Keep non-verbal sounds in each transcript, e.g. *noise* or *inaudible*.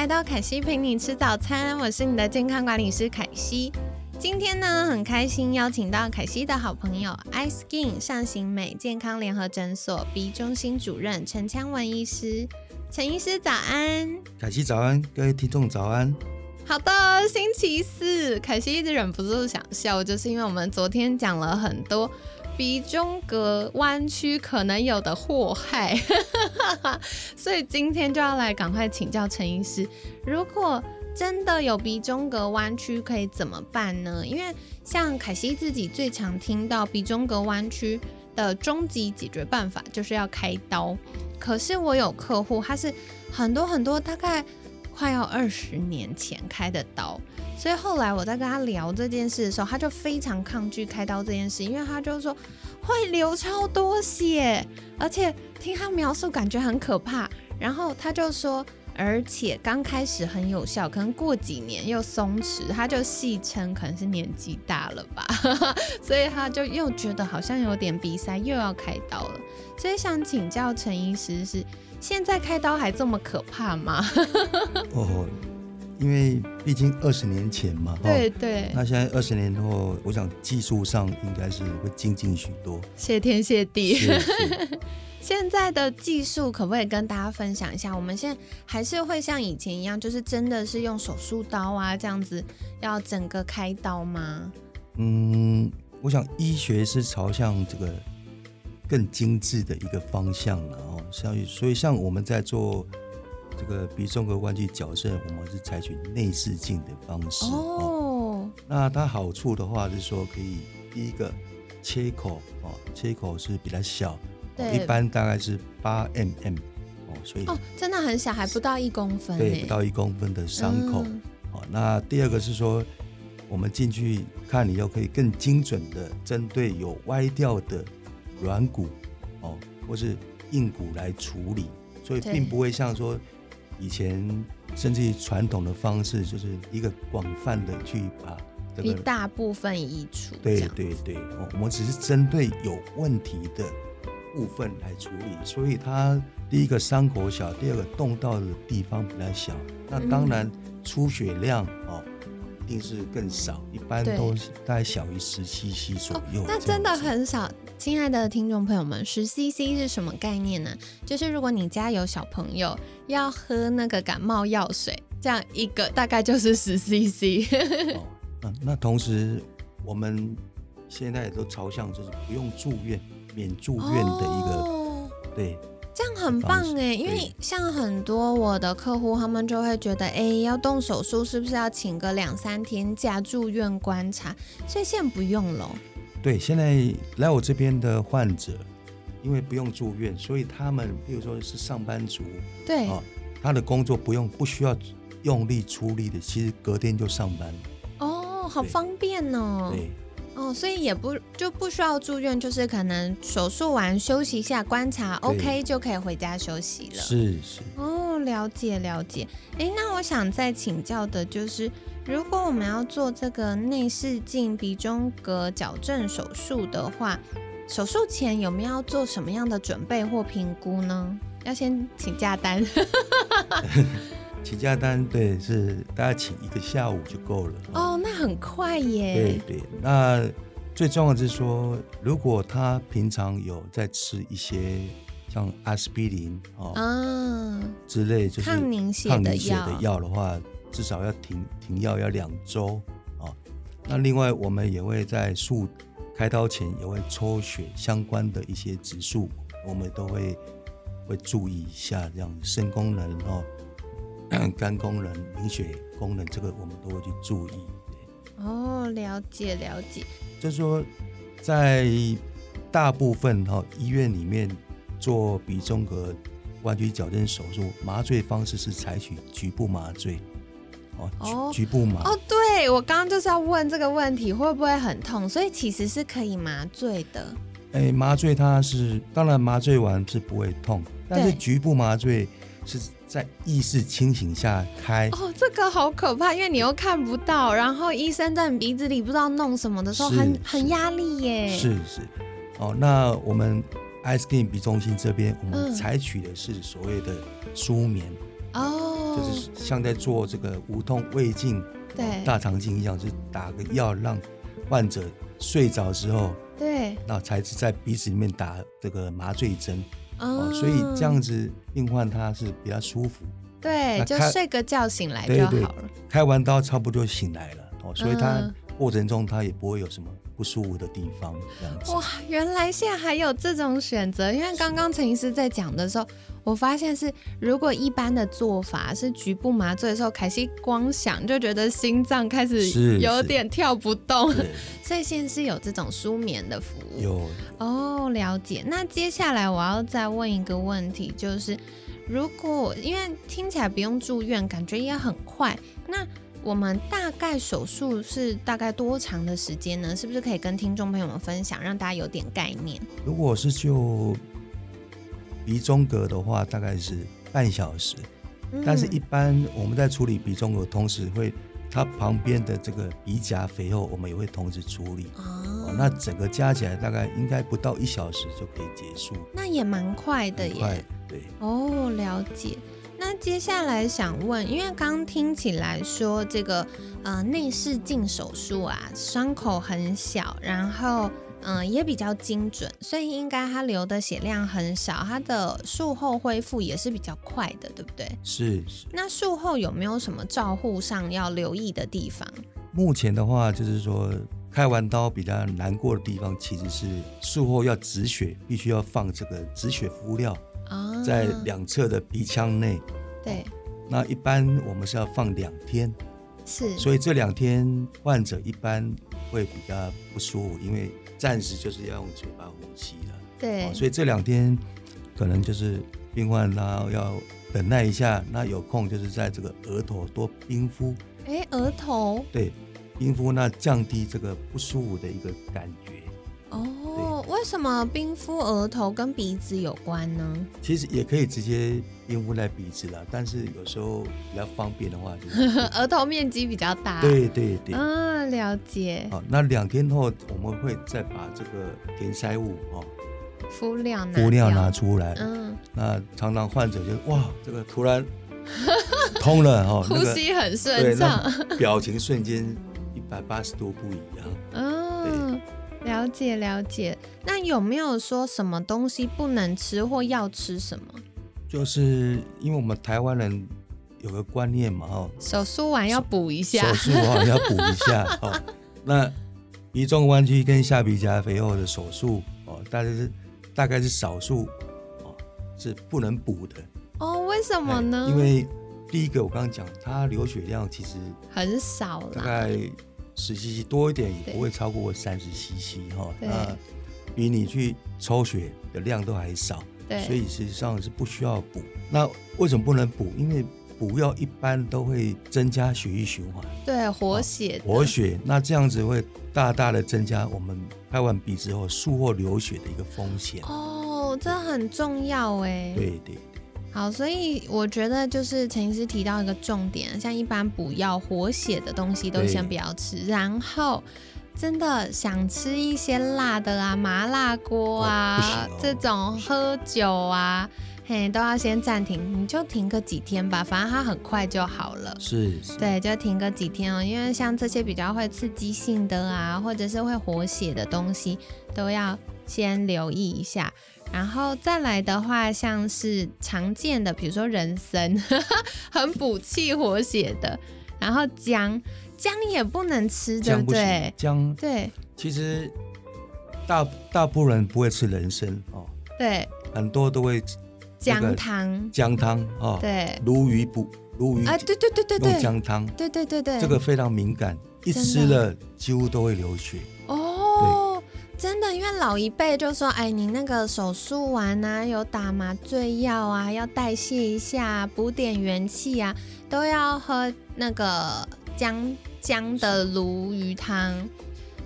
来到凯西陪你吃早餐，我是你的健康管理师凯西。今天呢，很开心邀请到凯西的好朋友 iSkin 上行美健康联合诊所鼻中心主任陈强文医师。陈医师早安，凯西早安，各位听众早安。好的，星期四，凯西一直忍不住想笑，就是因为我们昨天讲了很多。鼻中隔弯曲可能有的祸害，*laughs* 所以今天就要来赶快请教陈医师，如果真的有鼻中隔弯曲，可以怎么办呢？因为像凯西自己最常听到鼻中隔弯曲的终极解决办法就是要开刀，可是我有客户他是很多很多大概快要二十年前开的刀。所以后来我在跟他聊这件事的时候，他就非常抗拒开刀这件事，因为他就说会流超多血，而且听他描述感觉很可怕。然后他就说，而且刚开始很有效，可能过几年又松弛，他就戏称可能是年纪大了吧，*laughs* 所以他就又觉得好像有点鼻塞，又要开刀了。所以想请教陈医师，是现在开刀还这么可怕吗？*laughs* 哦。因为毕竟二十年前嘛，对对。那现在二十年后，我想技术上应该是会精进许多。谢天谢地。*laughs* 现在的技术可不可以跟大家分享一下？我们现在还是会像以前一样，就是真的是用手术刀啊这样子，要整个开刀吗？嗯，我想医学是朝向这个更精致的一个方向了哦。所以，所以像我们在做。这个鼻中隔弯曲矫正，我们是采取内视镜的方式哦。那它好处的话是说，可以第一个切口哦，切口是比较小，一般大概是八 mm 哦，所以哦，真的很小，还不到一公分，对，不到一公分的伤口哦。那第二个是说，我们进去看，你又可以更精准的针对有歪掉的软骨哦，或是硬骨来处理，所以并不会像说。以前甚至于传统的方式，就是一个广泛的去把这个一大部分移除。对对对，我们只是针对有问题的部分来处理，所以它第一个伤口小，第二个动到的地方比较小，那当然出血量哦一定是更少，一般都大概小于十 cc 左右。那真的很少。亲爱的听众朋友们，十 CC 是什么概念呢？就是如果你家有小朋友要喝那个感冒药水，这样一个大概就是十 CC。哦，那那同时我们现在也都朝向就是不用住院、免住院的一个，对，这样很棒哎。因为像很多我的客户，他们就会觉得，哎，要动手术是不是要请个两三天假住院观察？所以现在不用了。对，现在来我这边的患者，因为不用住院，所以他们，比如说是上班族，对啊，他的工作不用不需要用力出力的，其实隔天就上班了。哦，好方便哦。对，哦，所以也不就不需要住院，就是可能手术完休息一下，观察 OK 就可以回家休息了。是是。哦，了解了解。哎，那我想再请教的就是。如果我们要做这个内视镜鼻中隔矫正手术的话，手术前有没有要做什么样的准备或评估呢？要先请假单。*laughs* 请假单对，是大概请一个下午就够了。哦，那很快耶。对对，那最重要的是说，如果他平常有在吃一些像阿司匹林哦之类，就是抗凝血的药的话。至少要停停药要两周啊，那另外我们也会在术开刀前也会抽血相关的一些指数，我们都会会注意一下，这样肾功能哦、*clears throat* 肝功能、凝血功能，这个我们都会去注意。哦，了解了解。就是说，在大部分哈医院里面做鼻中隔弯曲矫正手术，麻醉方式是采取局部麻醉。哦，局部麻。哦，对我刚刚就是要问这个问题，会不会很痛？所以其实是可以麻醉的。哎，麻醉它是当然麻醉完是不会痛，但是局部麻醉是在意识清醒下开。哦，这个好可怕，因为你又看不到，然后医生在你鼻子里不知道弄什么的时候，是很很压力耶。是是，哦，那我们 Ice Cream 鼻中心这边，我嗯。们采取的是所谓的舒眠，哦，就是像在做这个无痛胃镜、对。大肠镜一样，就是打个药让患者睡着之后，对。那才是在鼻子里面打这个麻醉针哦哦，所以这样子病患他是比较舒服。对，就睡个觉醒来就对对好了。开完刀差不多就醒来了哦，所以他嗯过程中他也不会有什么不舒服的地方，这样子。哇，原来现在还有这种选择，因为刚刚陈医师在讲的时候，我发现是如果一般的做法是局部麻醉的时候，凯西光想就觉得心脏开始有点跳不动，*laughs* 所以现在是有这种舒眠的服务。有哦，了解。那接下来我要再问一个问题，就是如果因为听起来不用住院，感觉也很快，那我们大概手术是大概多长的时间呢？是不是可以跟听众朋友们分享，让大家有点概念？如果是就鼻中隔的话，大概是半小时。嗯但是，一般我们在处理鼻中隔，同时会它旁边的这个鼻夹肥厚，我们也会同时处理。哦哦，那整个加起来大概应该不到一小时就可以结束，那也蛮快的耶快耶。。对，哦，了解。那接下来想问，因为刚刚听起来说这个呃内视镜手术啊，伤口很小，然后嗯、呃也比较精准，所以应该它流的血量很少，它的术后恢复也是比较快的，对不对？是是。那术后有没有什么照护上要留意的地方？目前的话，就是说开完刀比较难过的地方，其实是术后要止血，必须要放这个止血敷料啊，在两侧的鼻腔内。对那一般我们是要放两天，是，所以这两天患者一般会比较不舒服，因为暂时就是要用嘴巴呼吸的。对哦，所以这两天可能就是病患他要等待一下，那有空就是在这个额头多冰敷，哎额头对，冰敷那降低这个不舒服的一个感觉。哦，为什么冰敷额头跟鼻子有关呢？其实也可以直接冰敷在鼻子啦，但是有时候比较方便的话，就是 *laughs* 额头面积比较大。对对对。嗯，了解。好，那两天后我们会再把这个填塞物哦敷料拿敷料拿出来。嗯，那常常患者就哇，这个突然 *laughs* 通了哦，*laughs* 呼吸很对，顺畅。那表情瞬间一百八十度不一样。嗯，了解了解。那有没有说什么东西不能吃或要吃什么？就是因为我们台湾人有个观念嘛，哦，手术完要补一下手。术完要补一下 *laughs* 哦。那鼻中弯曲跟下鼻夹肥厚的手术哦，大概是大概是少数哦是不能补的。哦，为什么呢？哎因为第一个我刚刚讲，它流血量其实很少啦。大概十 cc 多一点，也不会超过三十 cc 哈。那比你去抽血的量都还少，对，所以实际上是不需要补。那为什么不能补？因为补药一般都会增加血液循环、对活血的活血，那这样子会大大的增加我们拍完鼻之后术后流血的一个风险。哦，这很重要哎。对对好，所以我觉得就是陈医师提到一个重点，像一般补药活血的东西都先不要吃，然后真的想吃一些辣的啊，麻辣锅啊、哦哦这种喝酒啊，嘿，都要先暂停，你就停个几天吧，反正它很快就好了。是是，对，就停个几天哦，因为像这些比较会刺激性的啊，或者是会活血的东西，都要先留意一下。然后再来的话，像是常见的，比如说人参，*laughs* 很补气活血的，然后姜，姜也不能吃，对姜不对，？姜对。其实大大部分人不会吃人参哦，对，很多都会姜汤，姜汤哦，对，鲈鱼补鲈鱼啊，对对对对用对，姜汤，对对对对，这个非常敏感，一吃了几乎都会流血。哦，真的，因为老一辈就说，哎，你那个手术完啊，有打麻醉药啊，要代谢一下，补点元气啊，都要喝那个姜姜的鲈鱼汤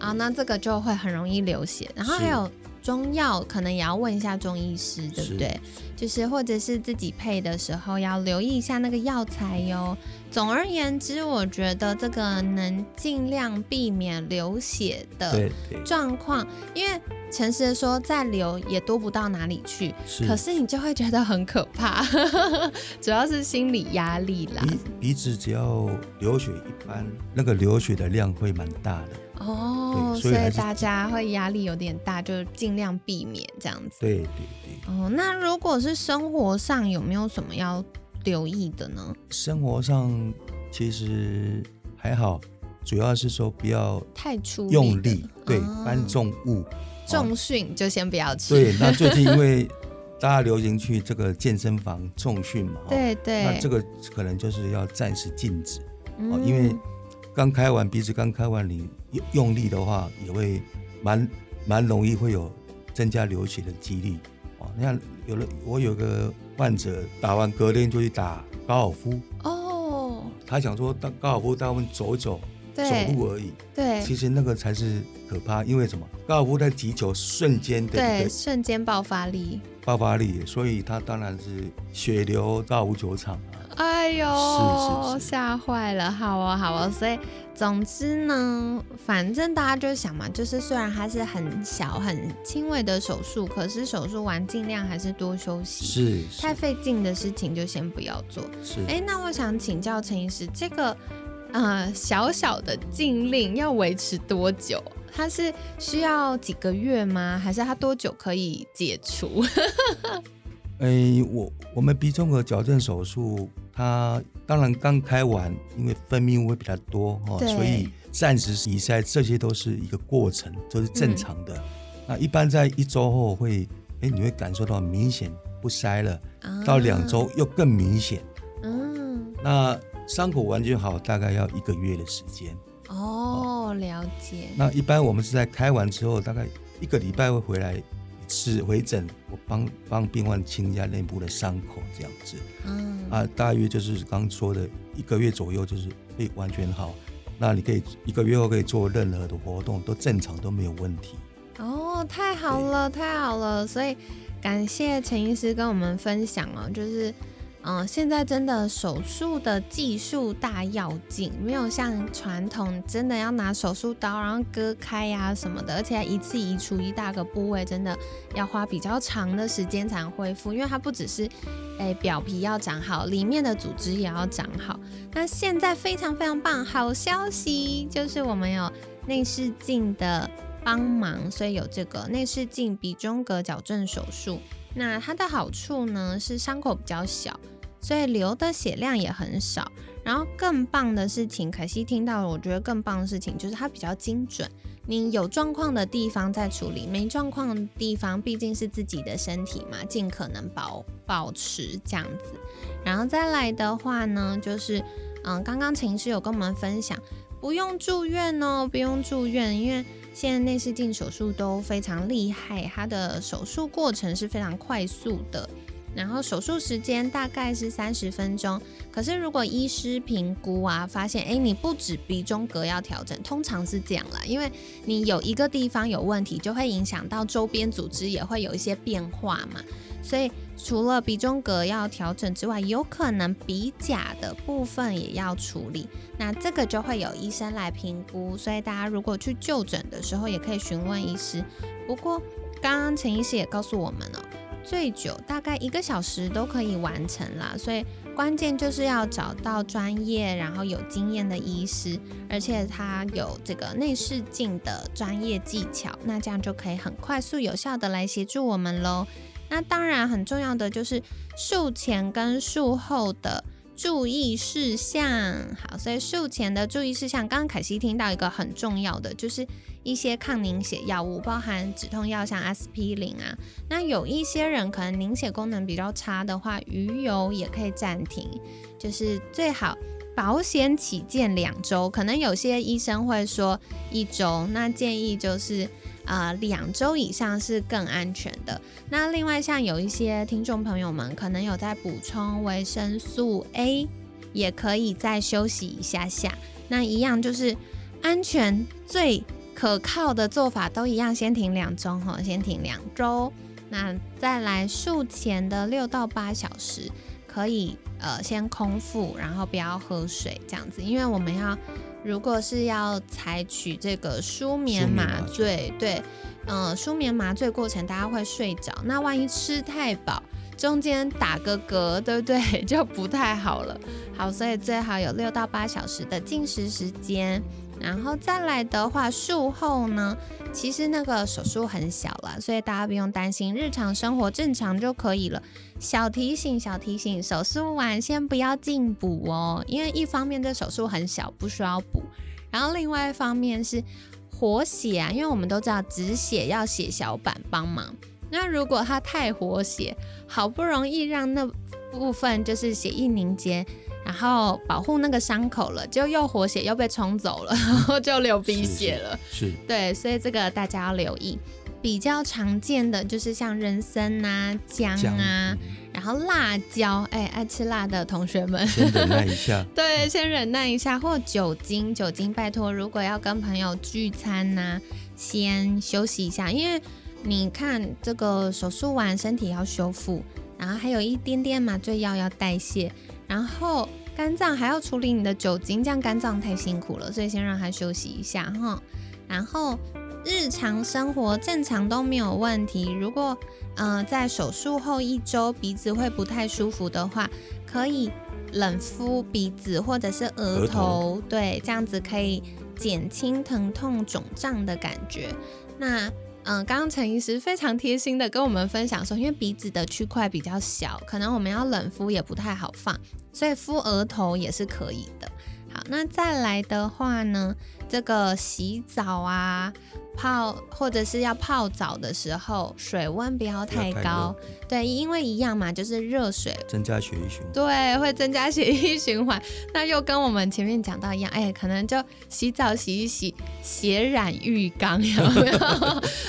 啊，那这个就会很容易流血。然后还有中药，可能也要问一下中医师，对不对？就是或者是自己配的时候要留意一下那个药材哟。总而言之，我觉得这个能尽量避免流血的状况，因为诚实的说，再流也多不到哪里去。可是你就会觉得很可怕，*laughs* 主要是心理压力啦。鼻鼻子只要流血一般，那个流血的量会蛮大的。哦，所以大家会压力有点大，就尽量避免这样子。对对对。哦，那如果是生活上有没有什么要？留意的呢？生活上其实还好，主要是说不要太出用力，对，搬重物，重训就先不要去。对，那最近因为 *laughs* 大家流行去这个健身房重训嘛，对对，那这个可能就是要暂时禁止哦，因为刚开完鼻子刚开完，你用用力的话，也会蛮蛮容易会有增加流血的几率哦。你看，有了我有个。患者打完隔天就去打高尔夫哦，他想说到高尔夫带我们走走，走路而已。对，其实那个才是可怕，因为什么？高尔夫在击球瞬间的对瞬间爆发力，爆发力，所以他当然是血流到无球场啊。哎呦，吓坏了！好啊，好啊，所以总之呢，反正大家就想嘛，就是虽然它是很小、很轻微的手术，可是手术完尽量还是多休息。是，太费劲的事情就先不要做。是，哎，那我想请教陈医师，这个呃小小的禁令要维持多久？它是需要几个月吗？还是它多久可以解除？*laughs* 哎，我我们鼻中隔矫正手术，它当然刚开完，因为分泌物会比较多哦，所以暂时移塞这些都是一个过程，都是正常的。那一般在一周后会，哎，你会感受到明显不塞了，到两周又更明显。嗯，那伤口完全好，大概要一个月的时间。哦，了解。那一般我们是在开完之后，大概一个礼拜会回来。是回诊，我帮帮病患清一下内部的伤口，这样子，嗯啊，大约就是刚说的一个月左右，就是会完全好。那你可以一个月后可以做任何的活动，都正常都没有问题。哦，太好了，太好了，所以感谢陈医师跟我们分享哦，就是。嗯，现在真的手术的技术大要紧，没有像传统真的要拿手术刀然后割开呀什么的，而且一次移除一大个部位，真的要花比较长的时间才能恢复，因为它不只是诶表皮要长好，里面的组织也要长好。那现在非常非常棒，好消息就是我们有内视镜的帮忙，所以有这个内视镜鼻中隔矫正手术。那它的好处呢是伤口比较小。所以流的血量也很少，然后更棒的事情，可惜听到了，我觉得更棒的事情就是它比较精准。你有状况的地方再处理，没状况的地方毕竟是自己的身体嘛，尽可能保保持这样子。然后再来的话呢，就是嗯，刚刚秦师有跟我们分享，不用住院哦，不用住院，因为现在内视镜手术都非常厉害，它的手术过程是非常快速的。然后手术时间大概是三十分钟，可是如果医师评估啊，发现哎你不止鼻中隔要调整，通常是这样啦，因为你有一个地方有问题，就会影响到周边组织也会有一些变化嘛，所以除了鼻中隔要调整之外，有可能鼻甲的部分也要处理，那这个就会有医生来评估，所以大家如果去就诊的时候也可以询问医师。不过刚刚陈医师也告诉我们了。最久大概一个小时都可以完成啦，所以关键就是要找到专业然后有经验的医师，而且他有这个内视镜的专业技巧，那这样就可以很快速有效的来协助我们喽。那当然很重要的就是术前跟术后的。注意事项，好，所以术前的注意事项，刚刚凯西听到一个很重要的，就是一些抗凝血药物，包含止痛药，像阿司匹林啊。那有一些人可能凝血功能比较差的话，鱼油也可以暂停，就是最好保险起见两周。可能有些医生会说一周，那建议就是呃两周以上是更安全的。那另外像有一些听众朋友们可能有在补充维生素 A，也可以再休息一下下。那一样就是安全最可靠的做法都一样，先停两周哈，先停两周。那再来术前的六到八小时，可以呃先空腹，然后不要喝水这样子，因为我们要如果是要采取这个舒眠麻醉，对，嗯，舒眠麻醉过程大家会睡着，那万一吃太饱，中间打个嗝，对不对？*laughs* 就不太好了。好，所以最好有六到八小时的进食时间。然后再来的话，术后呢，其实那个手术很小了，所以大家不用担心，日常生活正常就可以了。小提醒，小提醒，手术完先不要进补哦，因为一方面这手术很小，不需要补，然后另外一方面是活血啊，因为我们都知道止血要血小板帮忙，那如果它太活血，好不容易让那部分就是血液凝结。然后保护那个伤口了，就又活血又被冲走了，*laughs* 然后就流鼻血了。是，对，所以这个大家要留意。比较常见的就是像人参啊、姜啊，然后辣椒，哎，爱吃辣的同学们，先忍耐一下。*laughs* 对，先忍耐一下。或酒精，酒精拜托，如果要跟朋友聚餐呐，先休息一下，因为你看这个手术完身体要修复，然后还有一点点麻醉药要代谢。然后肝脏还要处理你的酒精，这样肝脏太辛苦了，所以先让它休息一下哈。然后日常生活正常都没有问题。如果呃在手术后一周鼻子会不太舒服的话，可以冷敷鼻子或者是额头，对，这样子可以减轻疼痛肿胀的感觉。那嗯，刚刚陈医师非常贴心的跟我们分享说，因为鼻子的区块比较小，可能我们要冷敷也不太好放，所以敷额头也是可以的。好，那再来的话呢，这个洗澡啊。泡或者是要泡澡的时候，水温不要太高，对，因为一样嘛，就是热水增加血液循环，对，会增加血液循环。那又跟我们前面讲到一样，哎，可能就洗澡洗一洗，血染浴缸，有没有？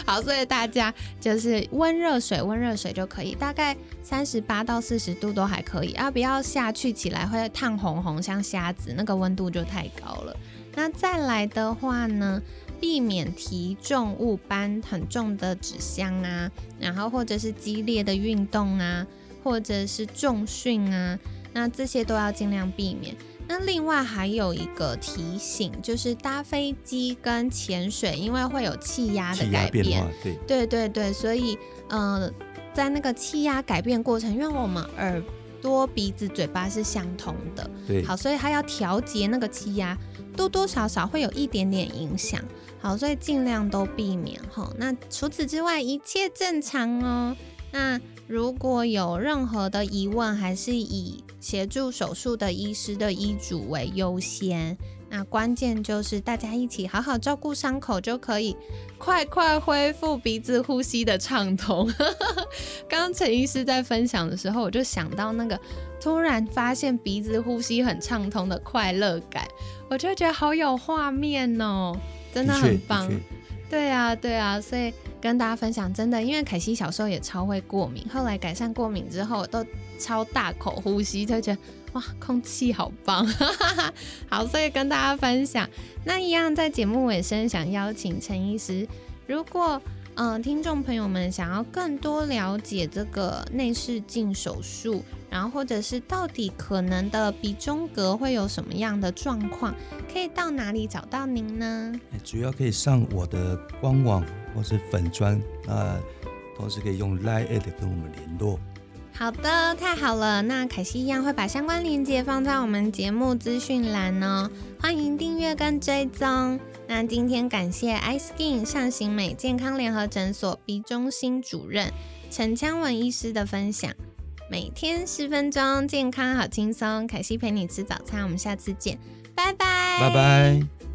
好，所以大家就是温热水，温热水就可以，大概三十八到四十度都还可以啊，不要下去起来会烫红红，像虾子，那个温度就太高了。那再来的话呢？避免提重物搬很重的纸箱啊，然后或者是激烈的运动啊，或者是重训啊，那这些都要尽量避免。那另外还有一个提醒，就是搭飞机跟潜水，因为会有气压的改变，对对对对，所以呃，在那个气压改变过程，因为我们耳朵、鼻子、嘴巴是相通的，对，好，所以它要调节那个气压，多多少少会有一点点影响。好，所以尽量都避免哈。那除此之外，一切正常哦。那如果有任何的疑问，还是以协助手术的医师的医嘱为优先。那关键就是大家一起好好照顾伤口，就可以快快恢复鼻子呼吸的畅通。刚 *laughs* 刚陈医师在分享的时候，我就想到那个突然发现鼻子呼吸很畅通的快乐感，我就觉得好有画面哦。真的很棒，对啊，对啊，所以跟大家分享，真的，因为凯西小时候也超会过敏，后来改善过敏之后，都超大口呼吸，就觉得哇，空气好棒，*laughs* 好，所以跟大家分享。那一样在节目尾声，想邀请陈医师，如果嗯听众朋友们想要更多了解这个内视镜手术。然后，或者是到底可能的鼻中隔会有什么样的状况？可以到哪里找到您呢？主要可以上我的官网或是粉砖，那同时可以用 Line 跟我们联络。好的，太好了。那凯西一样会把相关链接放在我们节目资讯栏哦，欢迎订阅跟追踪。那今天感谢 Ice Skin 上行美健康联合诊所鼻中心主任陈昌文医师的分享。每天十分钟，健康好轻松。凯西陪你吃早餐，我们下次见，拜拜，拜拜。